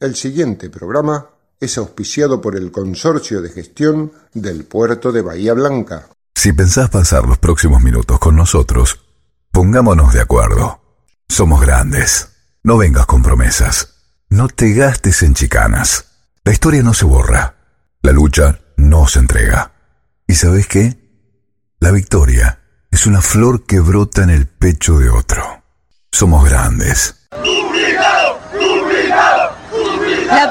El siguiente programa es auspiciado por el Consorcio de Gestión del Puerto de Bahía Blanca. Si pensás pasar los próximos minutos con nosotros, pongámonos de acuerdo. Somos grandes. No vengas con promesas. No te gastes en chicanas. La historia no se borra. La lucha no se entrega. ¿Y sabes qué? La victoria es una flor que brota en el pecho de otro. Somos grandes. La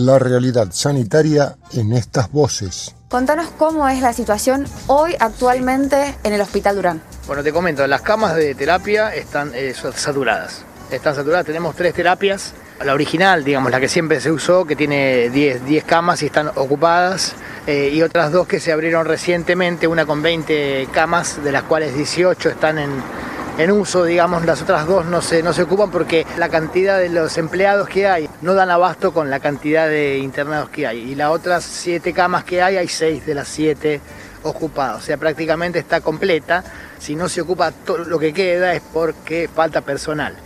La realidad sanitaria en estas voces. Contanos cómo es la situación hoy actualmente en el Hospital Durán. Bueno, te comento, las camas de terapia están eh, saturadas. Están saturadas, tenemos tres terapias. La original, digamos, la que siempre se usó, que tiene 10, 10 camas y están ocupadas. eh, y otras dos que se abrieron recientemente, una con 20 camas, de las cuales 18 están en, en uso, digamos, las otras dos no se, no se ocupan porque la cantidad de los empleados que hay no dan abasto con la cantidad de internados que hay. Y las otras siete camas que hay, hay seis de las siete ocupadas. O sea, prácticamente está completa. Si no se ocupa todo lo que queda es porque falta personal.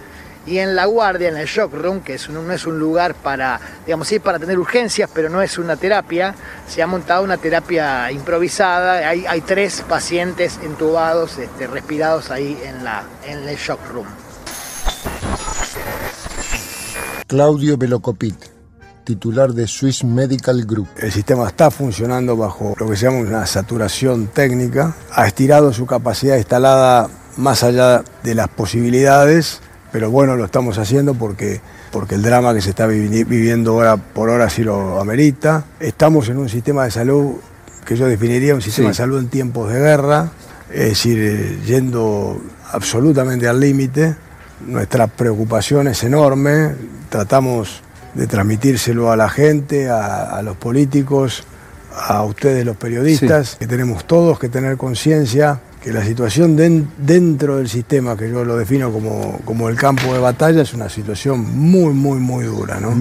Y en la guardia, en el shock room, que es un- no es un lugar para, digamos, sí es para tener urgencias, pero no es una terapia, se ha montado una terapia improvisada. Hay, hay tres pacientes entubados, este, respirados ahí en, la, en el shock room. Claudio Velocopit, titular de Swiss Medical Group. El sistema está funcionando bajo lo que se llama una saturación técnica, ha estirado su capacidad instalada más allá de las posibilidades, pero bueno, lo estamos haciendo porque, porque el drama que se está vivi- viviendo hora por hora sí lo amerita. Estamos en un sistema de salud que yo definiría un sistema de salud en tiempos de guerra, es decir, eh, yendo absolutamente al límite. Nuestra preocupación es enorme, tratamos de transmitírselo a la gente, a, a los políticos, a ustedes los periodistas, que tenemos todos que tener conciencia que la situación den- dentro del sistema, que yo lo defino como, como el campo de batalla, es una situación muy, muy, muy dura. ¿no?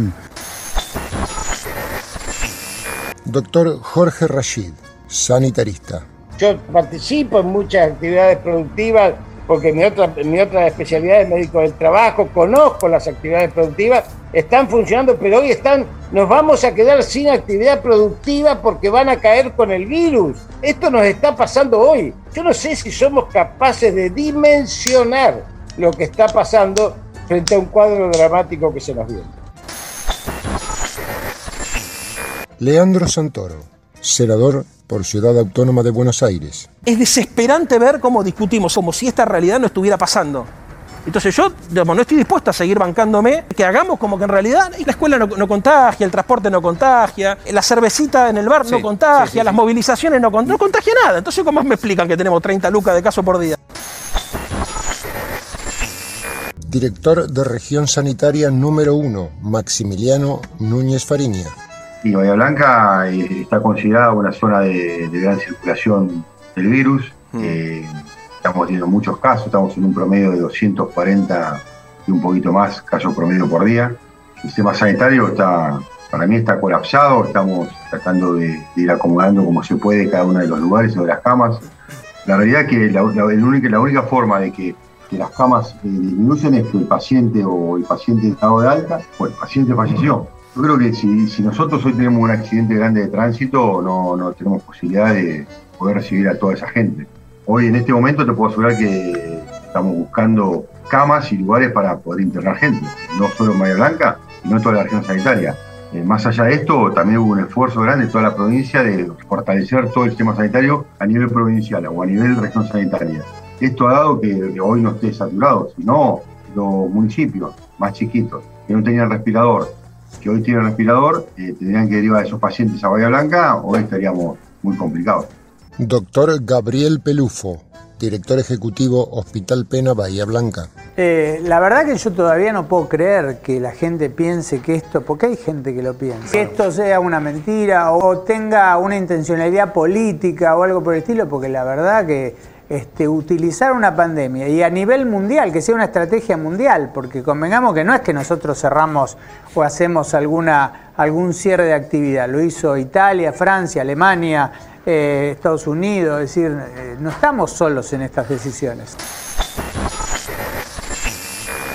Doctor Jorge Rashid, sanitarista. Yo participo en muchas actividades productivas porque mi otra, mi otra especialidad es médico del trabajo, conozco las actividades productivas, están funcionando, pero hoy están, nos vamos a quedar sin actividad productiva porque van a caer con el virus. Esto nos está pasando hoy. Yo no sé si somos capaces de dimensionar lo que está pasando frente a un cuadro dramático que se nos viene. Leandro Santoro, senador por Ciudad Autónoma de Buenos Aires. Es desesperante ver cómo discutimos como si esta realidad no estuviera pasando. Entonces yo digamos, no estoy dispuesto a seguir bancándome, que hagamos como que en realidad la escuela no, no contagia, el transporte no contagia, la cervecita en el bar no contagia, sí, sí, las movilizaciones no, no contagia nada. Entonces ¿cómo me explican que tenemos 30 lucas de caso por día? Director de Región Sanitaria número 1, Maximiliano Núñez Fariña. Y Bahía Blanca eh, está considerada una zona de, de gran circulación del virus. Eh, estamos teniendo muchos casos, estamos en un promedio de 240 y un poquito más casos promedio por día. El sistema sanitario está, para mí está colapsado, estamos tratando de, ir acomodando como se puede cada uno de los lugares o de las camas. La realidad es que la, única, la única forma de que, las camas eh, disminuyen es que el paciente o el paciente estado de alta o el paciente falleció. Yo creo que si, si nosotros hoy tenemos un accidente grande de tránsito, no, no tenemos posibilidad de poder recibir a toda esa gente. Hoy en este momento te puedo asegurar que estamos buscando camas y lugares para poder internar gente, no solo en Bahía Blanca, sino en toda la región sanitaria. Eh, más allá de esto, también hubo un esfuerzo grande en toda la provincia de fortalecer todo el sistema sanitario a nivel provincial o a nivel región sanitaria. Esto ha dado que, que hoy no esté saturado, sino los municipios más chiquitos que no tenían respirador, que hoy tienen respirador, eh, tendrían que derivar a esos pacientes a Bahía Blanca, hoy estaríamos muy complicados. Doctor Gabriel Pelufo, director ejecutivo Hospital Pena Bahía Blanca. Eh, la verdad que yo todavía no puedo creer que la gente piense que esto, porque hay gente que lo piensa, que esto sea una mentira o tenga una intencionalidad política o algo por el estilo, porque la verdad que este, utilizar una pandemia y a nivel mundial, que sea una estrategia mundial, porque convengamos que no es que nosotros cerramos o hacemos alguna, algún cierre de actividad, lo hizo Italia, Francia, Alemania, eh, Estados Unidos, es decir, eh, no estamos solos en estas decisiones.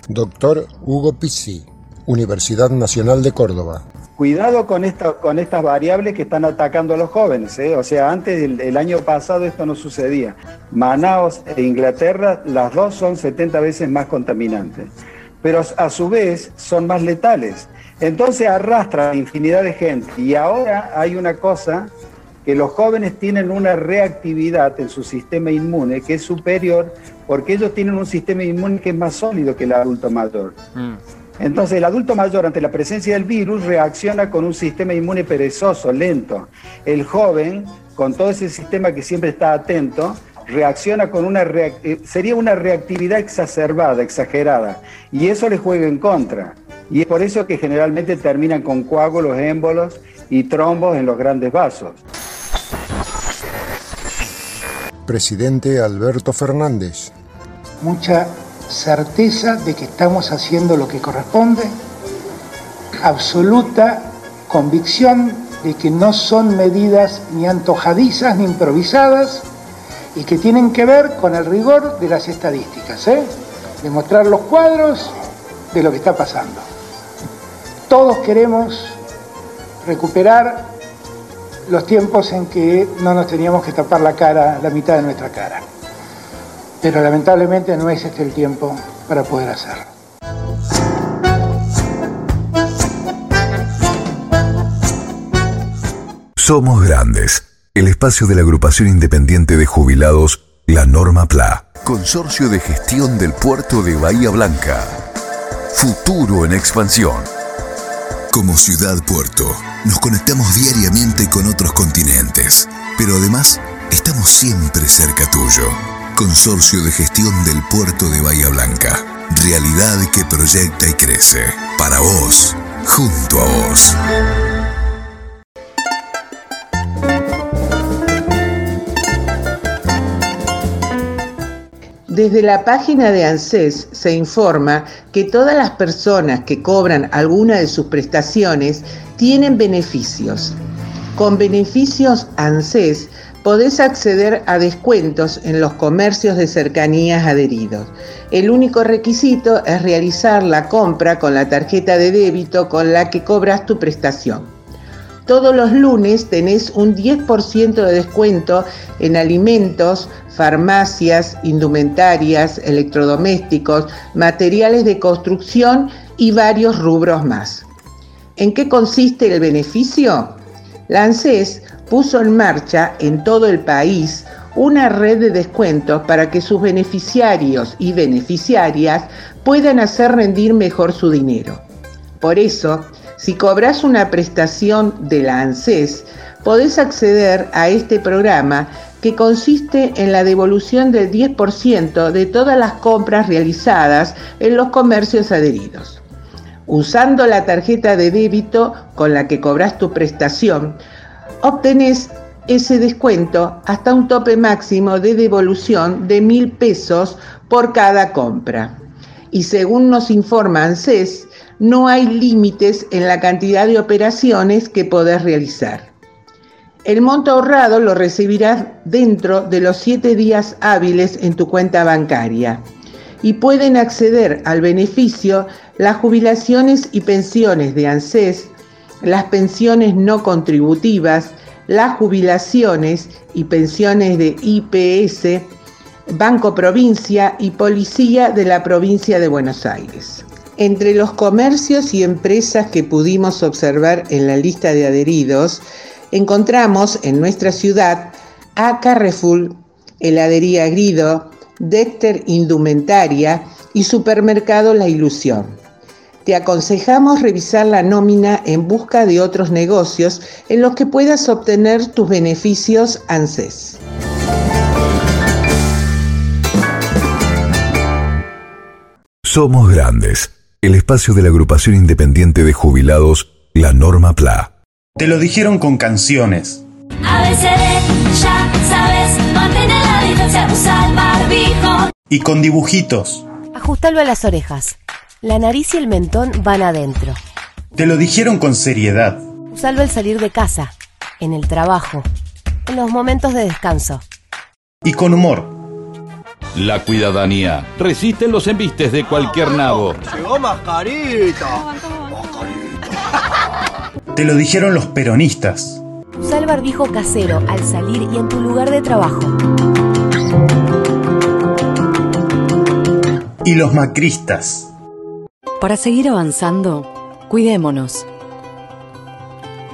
Doctor Hugo Pizzi, Universidad Nacional de Córdoba. Cuidado con, esta, con estas variables que están atacando a los jóvenes. ¿eh? O sea, antes del el año pasado esto no sucedía. Manaos e Inglaterra, las dos son 70 veces más contaminantes. Pero a su vez son más letales. Entonces arrastran infinidad de gente. Y ahora hay una cosa que los jóvenes tienen una reactividad en su sistema inmune que es superior porque ellos tienen un sistema inmune que es más sólido que el adulto mayor. Mm. Entonces el adulto mayor ante la presencia del virus reacciona con un sistema inmune perezoso, lento. El joven, con todo ese sistema que siempre está atento, reacciona con una eh, sería una reactividad exacerbada, exagerada, y eso le juega en contra. Y es por eso que generalmente terminan con coágulos, émbolos y trombos en los grandes vasos. Presidente Alberto Fernández. Mucha certeza de que estamos haciendo lo que corresponde, absoluta convicción de que no son medidas ni antojadizas ni improvisadas y que tienen que ver con el rigor de las estadísticas, ¿eh? de mostrar los cuadros de lo que está pasando. Todos queremos recuperar los tiempos en que no nos teníamos que tapar la cara, la mitad de nuestra cara. Pero lamentablemente no es este el tiempo para poder hacerlo. Somos Grandes, el espacio de la agrupación independiente de jubilados, la Norma PLA. Consorcio de Gestión del Puerto de Bahía Blanca. Futuro en expansión. Como ciudad puerto, nos conectamos diariamente con otros continentes, pero además estamos siempre cerca tuyo. Consorcio de Gestión del Puerto de Bahía Blanca. Realidad que proyecta y crece. Para vos, junto a vos. Desde la página de ANSES se informa que todas las personas que cobran alguna de sus prestaciones tienen beneficios. Con beneficios ANSES podés acceder a descuentos en los comercios de cercanías adheridos. El único requisito es realizar la compra con la tarjeta de débito con la que cobras tu prestación. Todos los lunes tenés un 10% de descuento en alimentos, farmacias, indumentarias, electrodomésticos, materiales de construcción y varios rubros más. ¿En qué consiste el beneficio? La ANSES puso en marcha en todo el país una red de descuentos para que sus beneficiarios y beneficiarias puedan hacer rendir mejor su dinero. Por eso, si cobras una prestación de la ANSES, podés acceder a este programa que consiste en la devolución del 10% de todas las compras realizadas en los comercios adheridos. Usando la tarjeta de débito con la que cobras tu prestación, obtenés ese descuento hasta un tope máximo de devolución de mil pesos por cada compra. Y según nos informa ANSES, no hay límites en la cantidad de operaciones que podés realizar. El monto ahorrado lo recibirás dentro de los siete días hábiles en tu cuenta bancaria y pueden acceder al beneficio las jubilaciones y pensiones de ANSES, las pensiones no contributivas, las jubilaciones y pensiones de IPS, Banco Provincia y Policía de la Provincia de Buenos Aires. Entre los comercios y empresas que pudimos observar en la lista de adheridos, encontramos en nuestra ciudad a Carrefour, Heladería Grido, Dexter Indumentaria y Supermercado La Ilusión. Te aconsejamos revisar la nómina en busca de otros negocios en los que puedas obtener tus beneficios ANSES. Somos Grandes, el espacio de la agrupación independiente de jubilados, la Norma PLA. Te lo dijeron con canciones. ya sabes, mantener la distancia, usa el barbijo. Y con dibujitos. Ajustalo a las orejas. La nariz y el mentón van adentro. Te lo dijeron con seriedad. Usalo al salir de casa, en el trabajo, en los momentos de descanso. Y con humor. La cuidadanía resiste los embistes de cualquier nabo. Llegó mascarita. Te lo dijeron los peronistas. Usa el barbijo casero al salir y en tu lugar de trabajo. Y los macristas. Para seguir avanzando, cuidémonos.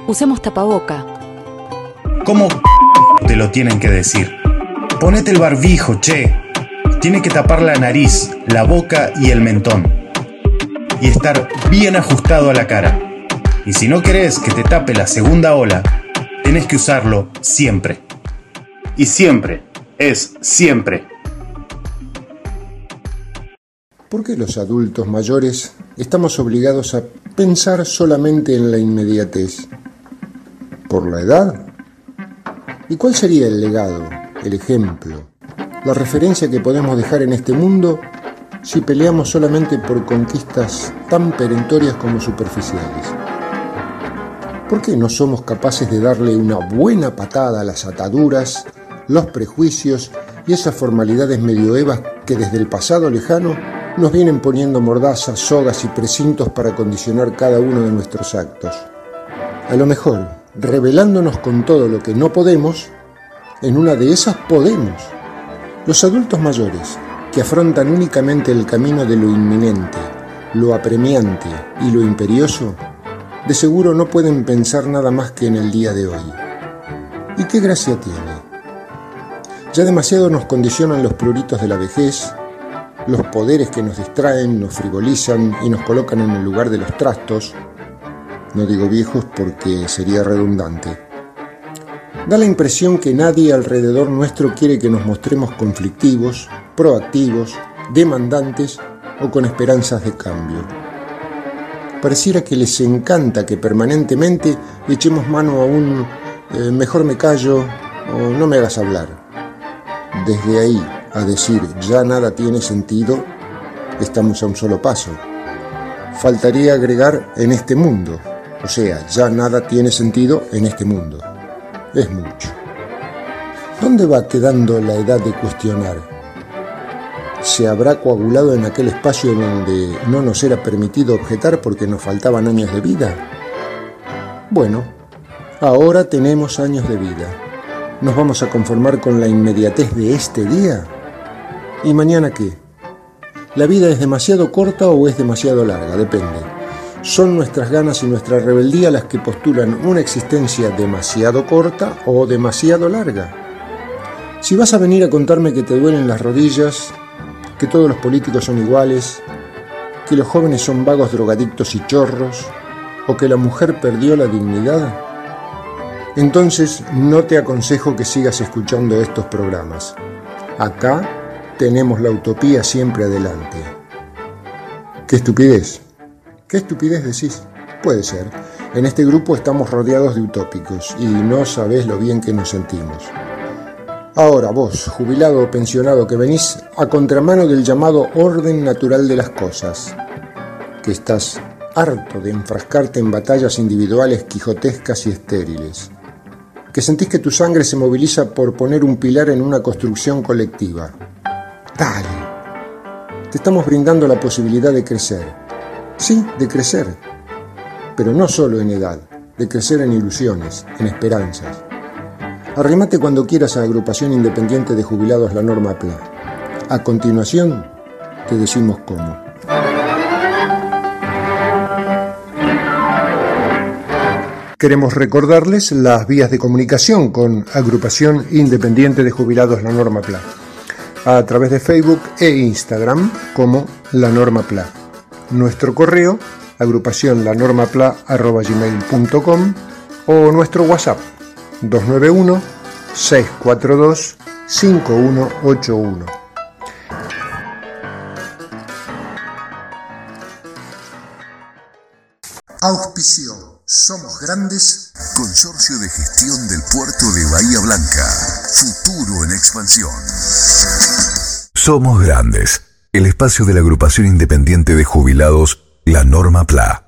Usemos tapaboca. ¿Cómo te lo tienen que decir? Ponete el barbijo, che. Tiene que tapar la nariz, la boca y el mentón. Y estar bien ajustado a la cara. Y si no querés que te tape la segunda ola, tenés que usarlo siempre. Y siempre es siempre. ¿Por qué los adultos mayores estamos obligados a pensar solamente en la inmediatez? ¿Por la edad? ¿Y cuál sería el legado, el ejemplo, la referencia que podemos dejar en este mundo si peleamos solamente por conquistas tan perentorias como superficiales? ¿Por qué no somos capaces de darle una buena patada a las ataduras, los prejuicios y esas formalidades medioevas que desde el pasado lejano nos vienen poniendo mordazas, sogas y precintos para condicionar cada uno de nuestros actos? A lo mejor, revelándonos con todo lo que no podemos, en una de esas podemos. Los adultos mayores, que afrontan únicamente el camino de lo inminente, lo apremiante y lo imperioso, de seguro no pueden pensar nada más que en el día de hoy. ¿Y qué gracia tiene? Ya demasiado nos condicionan los pruritos de la vejez, los poderes que nos distraen, nos frivolizan y nos colocan en el lugar de los trastos, no digo viejos porque sería redundante. Da la impresión que nadie alrededor nuestro quiere que nos mostremos conflictivos, proactivos, demandantes o con esperanzas de cambio. Pareciera que les encanta que permanentemente echemos mano a un eh, mejor me callo o no me hagas hablar. Desde ahí a decir ya nada tiene sentido, estamos a un solo paso. Faltaría agregar en este mundo, o sea, ya nada tiene sentido en este mundo. Es mucho. ¿Dónde va quedando la edad de cuestionar? ¿Se habrá coagulado en aquel espacio donde no nos era permitido objetar porque nos faltaban años de vida? Bueno, ahora tenemos años de vida. ¿Nos vamos a conformar con la inmediatez de este día? ¿Y mañana qué? ¿La vida es demasiado corta o es demasiado larga? Depende. Son nuestras ganas y nuestra rebeldía las que postulan una existencia demasiado corta o demasiado larga. Si vas a venir a contarme que te duelen las rodillas, que todos los políticos son iguales, que los jóvenes son vagos drogadictos y chorros, o que la mujer perdió la dignidad, entonces no te aconsejo que sigas escuchando estos programas. Acá tenemos la utopía siempre adelante. ¡Qué estupidez! ¿Qué estupidez decís? Puede ser. En este grupo estamos rodeados de utópicos y no sabés lo bien que nos sentimos. Ahora vos, jubilado o pensionado que venís a contramano del llamado orden natural de las cosas, que estás harto de enfrascarte en batallas individuales quijotescas y estériles, que sentís que tu sangre se moviliza por poner un pilar en una construcción colectiva. Dale, te estamos brindando la posibilidad de crecer Sí, de crecer, pero no solo en edad, de crecer en ilusiones, en esperanzas. Arrimate cuando quieras a agrupación independiente de jubilados La Norma PLA. A continuación, te decimos cómo. Queremos recordarles las vías de comunicación con Agrupación Independiente de Jubilados La Norma PLA a través de Facebook e Instagram como La Norma PLA nuestro correo agrupación lanormapla.com o nuestro WhatsApp 291 642 5181. Auspicio Somos Grandes, Consorcio de Gestión del Puerto de Bahía Blanca, futuro en expansión. Somos Grandes el espacio de la agrupación independiente de jubilados, la Norma PLA.